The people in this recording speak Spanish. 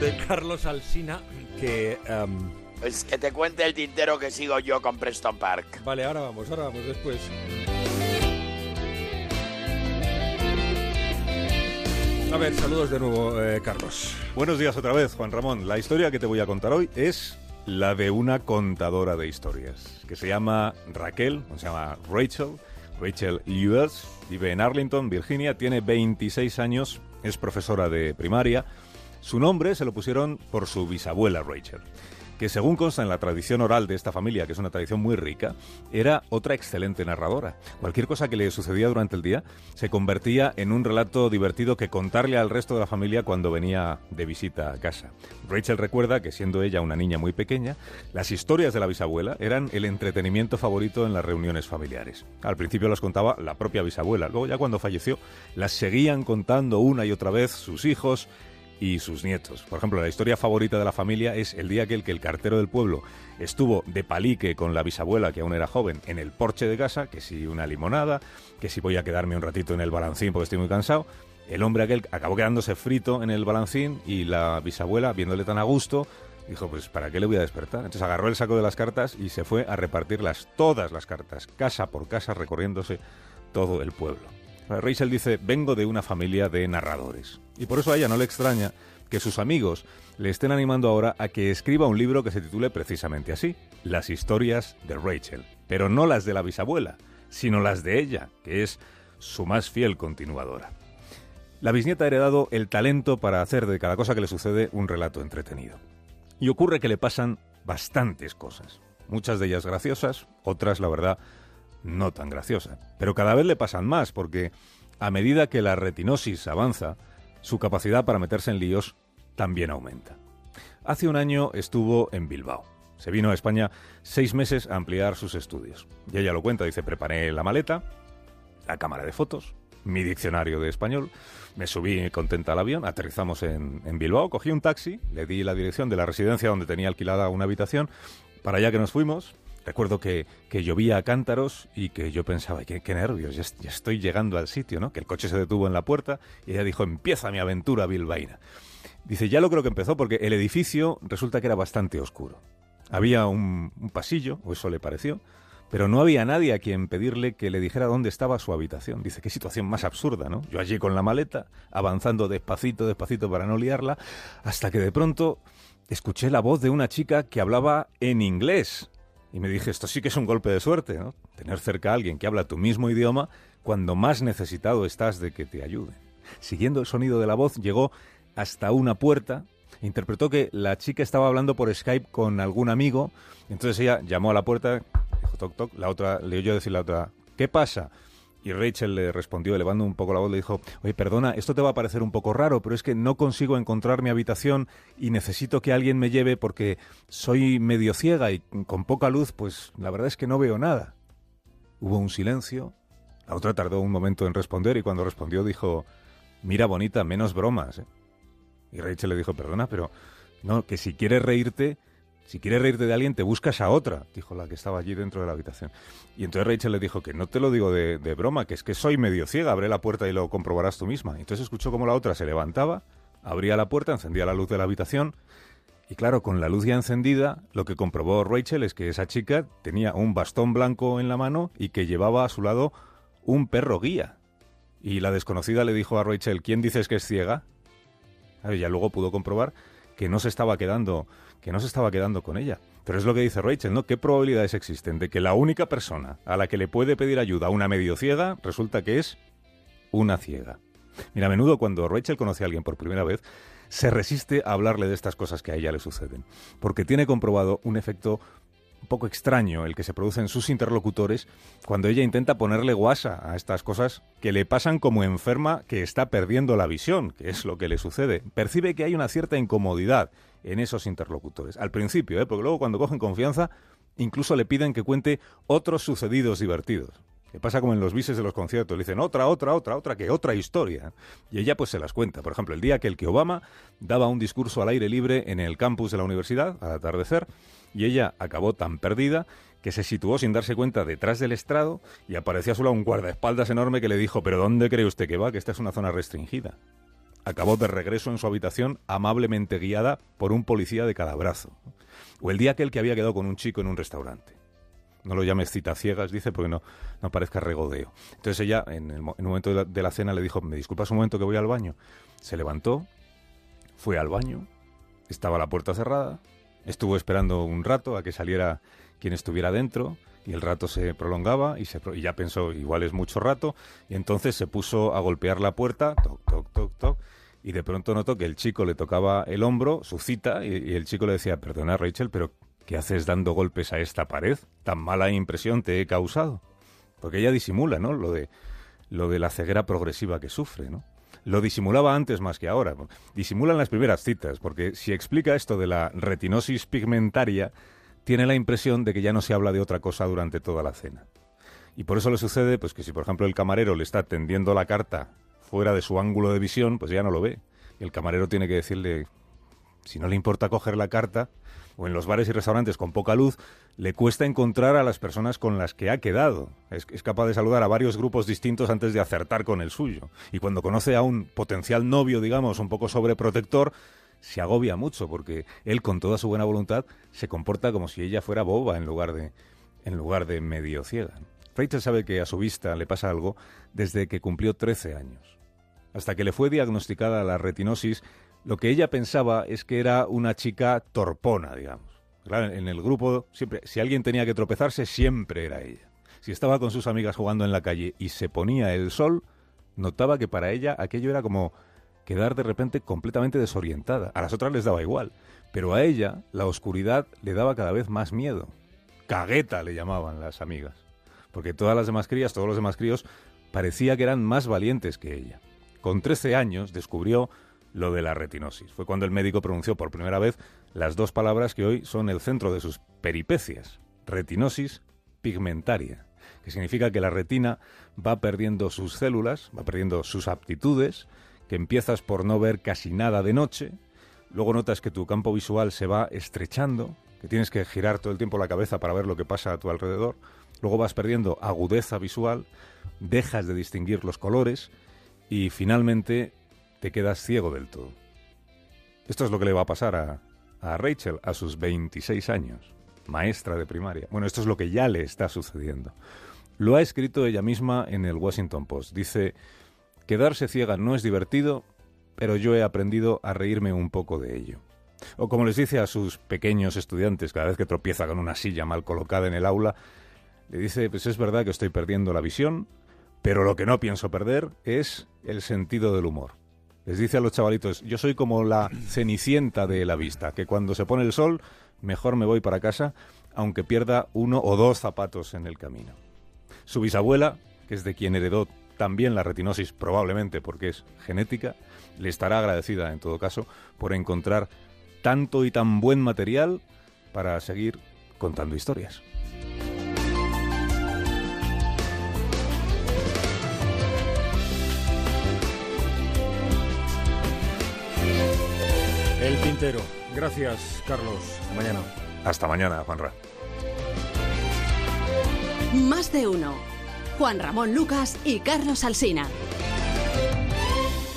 de Carlos Alsina que... em, Pues que te cuente el tintero que sigo yo con Preston Park. Vale, ahora vamos, ahora vamos después. A ver, saludos de nuevo, eh, Carlos. Buenos días otra vez, Juan Ramón. La historia que te voy a contar hoy es la de una contadora de historias, que se llama Raquel, o se llama Rachel, Rachel Ewers, vive en Arlington, Virginia, tiene 26 años, es profesora de primaria. Su nombre se lo pusieron por su bisabuela Rachel que según consta en la tradición oral de esta familia, que es una tradición muy rica, era otra excelente narradora. Cualquier cosa que le sucedía durante el día se convertía en un relato divertido que contarle al resto de la familia cuando venía de visita a casa. Rachel recuerda que siendo ella una niña muy pequeña, las historias de la bisabuela eran el entretenimiento favorito en las reuniones familiares. Al principio las contaba la propia bisabuela, luego ya cuando falleció las seguían contando una y otra vez sus hijos, y sus nietos. Por ejemplo, la historia favorita de la familia es el día aquel que el cartero del pueblo estuvo de palique con la bisabuela, que aún era joven, en el porche de casa, que si una limonada, que si voy a quedarme un ratito en el balancín porque estoy muy cansado. El hombre aquel acabó quedándose frito en el balancín y la bisabuela, viéndole tan a gusto, dijo, pues ¿para qué le voy a despertar? Entonces agarró el saco de las cartas y se fue a repartirlas, todas las cartas, casa por casa, recorriéndose todo el pueblo. Rachel dice, vengo de una familia de narradores. Y por eso a ella no le extraña que sus amigos le estén animando ahora a que escriba un libro que se titule precisamente así, Las historias de Rachel. Pero no las de la bisabuela, sino las de ella, que es su más fiel continuadora. La bisnieta ha heredado el talento para hacer de cada cosa que le sucede un relato entretenido. Y ocurre que le pasan bastantes cosas. Muchas de ellas graciosas, otras, la verdad, no tan graciosa. Pero cada vez le pasan más, porque a medida que la retinosis avanza, su capacidad para meterse en líos también aumenta. Hace un año estuvo en Bilbao. Se vino a España seis meses a ampliar sus estudios. Y ella lo cuenta, dice, preparé la maleta, la cámara de fotos, mi diccionario de español, me subí contenta al avión, aterrizamos en, en Bilbao, cogí un taxi, le di la dirección de la residencia donde tenía alquilada una habitación, para allá que nos fuimos, Recuerdo que, que, llovía a cántaros y que yo pensaba, qué, nervios, ya, ya, estoy llegando al sitio, ¿no? Que el coche se detuvo en la puerta y ella dijo, empieza mi aventura bilbaína. Dice, ya lo creo que empezó porque el edificio resulta que era bastante oscuro. Había un, un pasillo, o eso le pareció, pero no había nadie a quien pedirle que le dijera dónde estaba su habitación. Dice, qué situación más absurda, ¿no? Yo allí con la maleta, avanzando despacito, despacito para no liarla, hasta que de pronto escuché la voz de una chica que hablaba en inglés. Y me dije, esto sí que es un golpe de suerte. Tener cerca a alguien que habla tu mismo idioma cuando más necesitado estás de que te ayude. Siguiendo el sonido de la voz, llegó hasta una puerta, interpretó que la chica estaba hablando por Skype con algún amigo, entonces ella llamó a la puerta, dijo toc toc, la otra le oyó decir la otra, ¿qué pasa? Y Rachel le respondió, elevando un poco la voz, le dijo, oye, perdona, esto te va a parecer un poco raro, pero es que no consigo encontrar mi habitación y necesito que alguien me lleve porque soy medio ciega y con poca luz, pues la verdad es que no veo nada. Hubo un silencio, la otra tardó un momento en responder y cuando respondió dijo, mira bonita, menos bromas. ¿eh? Y Rachel le dijo, perdona, pero no, que si quieres reírte, si quieres reírte de alguien, te buscas a otra, dijo la que estaba allí dentro de la habitación. Y entonces Rachel le dijo que no te lo digo de, broma, que es que soy medio ciega, abre la puerta y lo comprobarás tú misma. Y entonces escuchó como la otra se levantaba, abría la puerta, encendía la luz de la habitación. Y claro, con la luz ya encendida, lo que comprobó Rachel es que esa chica tenía un bastón blanco en la mano y que llevaba a su lado un perro guía. Y la desconocida le dijo a Rachel, ¿quién dices que es ciega? Ella luego pudo comprobar que no se estaba quedando que no se estaba quedando con ella. Pero es lo que dice Rachel, ¿no? ¿Qué probabilidades existen de que la única persona a la que le puede pedir ayuda a una medio ciega resulta que es una ciega? Mira, a menudo cuando Rachel conoce a alguien por primera vez, se resiste a hablarle de estas cosas que a ella le suceden, porque tiene comprobado un efecto un poco extraño el que se produce en sus interlocutores cuando ella intenta ponerle guasa a estas cosas que le pasan como enferma que está perdiendo la visión, que es lo que le sucede. Percibe que hay una cierta incomodidad en esos interlocutores. Al principio, ¿eh? porque luego cuando cogen confianza, incluso le piden que cuente otros sucedidos divertidos. Que pasa como en los bises de los conciertos, le dicen otra, otra, otra, otra, que otra historia. Y ella pues se las cuenta. Por ejemplo, el día que el que Obama daba un discurso al aire libre en el campus de la universidad, al atardecer, y ella acabó tan perdida que se situó sin darse cuenta detrás del estrado y apareció a su lado un guardaespaldas enorme que le dijo, pero ¿dónde cree usted que va? Que esta es una zona restringida. acabó de regreso en su habitación amablemente guiada por un policía de cada brazo. O el día aquel que había quedado con un chico en un restaurante. No lo llames cita ciegas, dice, porque no, no parezca regodeo. Entonces ella, en el, momento de la, cena, le dijo, ¿me disculpas un momento que voy al baño? Se levantó, fue al baño, estaba la puerta cerrada, estuvo esperando un rato a que saliera quien estuviera dentro, y el rato se prolongaba y, se, ya pensó, igual es mucho rato, y entonces se puso a golpear la puerta, toc, toc, toc, toc, y de pronto notó que el chico le tocaba el hombro, su cita, y, y el chico le decía, perdona Rachel, pero ¿qué haces dando golpes a esta pared? Tan mala impresión te he causado. Porque ella disimula, ¿no? Lo de, lo de la ceguera progresiva que sufre, ¿no? Lo disimulaba antes más que ahora. Disimula en las primeras citas, porque si explica esto de la retinosis pigmentaria, tiene la impresión de que ya no se habla de otra cosa durante toda la cena. Y por eso le sucede pues que si por ejemplo el camarero le está tendiendo la carta fuera de su ángulo de visión, pues ya no lo ve. Y el camarero tiene que decirle, si no le importa coger la carta, o en los bares y restaurantes con poca luz, le cuesta encontrar a las personas con las que ha quedado. Es, capaz de saludar a varios grupos distintos antes de acertar con el suyo. Y cuando conoce a un potencial novio, digamos, un poco sobreprotector, se agobia mucho porque él con toda su buena voluntad se comporta como si ella fuera boba en lugar de en lugar de medio ciega. Rachel sabe que a su vista le pasa algo desde que cumplió 13 años. Hasta que le fue diagnosticada la retinosis, lo que ella pensaba es que era una chica torpona, digamos. Claro, en el grupo siempre si alguien tenía que tropezarse siempre era ella. Si estaba con sus amigas jugando en la calle y se ponía el sol, notaba que para ella aquello era como quedar de repente completamente desorientada. A las otras les daba igual, pero a ella la oscuridad le daba cada vez más miedo. Cagueta le llamaban las amigas, porque todas las demás crías, todos los demás críos, parecía que eran más valientes que ella. Con 13 años descubrió lo de la retinosis. Fue cuando el médico pronunció por primera vez las dos palabras que hoy son el centro de sus peripecias. Retinosis pigmentaria, que significa que la retina va perdiendo sus células, va perdiendo sus aptitudes, que empiezas por no ver casi nada de noche, luego notas que tu campo visual se va estrechando, que tienes que girar todo el tiempo la cabeza para ver lo que pasa a tu alrededor, luego vas perdiendo agudeza visual, dejas de distinguir los colores y finalmente te quedas ciego del todo. Esto es lo que le va a pasar a, a Rachel a sus 26 años, maestra de primaria. Bueno, esto es lo que ya le está sucediendo. Lo ha escrito ella misma en el Washington Post. Dice, quedarse ciega no es divertido, pero yo he aprendido a reírme un poco de ello. O como les dice a sus pequeños estudiantes cada vez que tropieza con una silla mal colocada en el aula, le dice, pues es verdad que estoy perdiendo la visión, pero lo que no pienso perder es el sentido del humor. Les dice a los chavalitos, yo soy como la cenicienta de la vista, que cuando se pone el sol, mejor me voy para casa, aunque pierda uno o dos zapatos en el camino. Su bisabuela, que es de quien heredó también la retinosis, probablemente porque es genética, le estará agradecida en todo caso por encontrar tanto y tan buen material para seguir contando historias. El Tintero. Gracias, Carlos. Hasta mañana. Hasta mañana, Juanra. Más de uno. Juan Ramón Lucas y Carlos Alsina.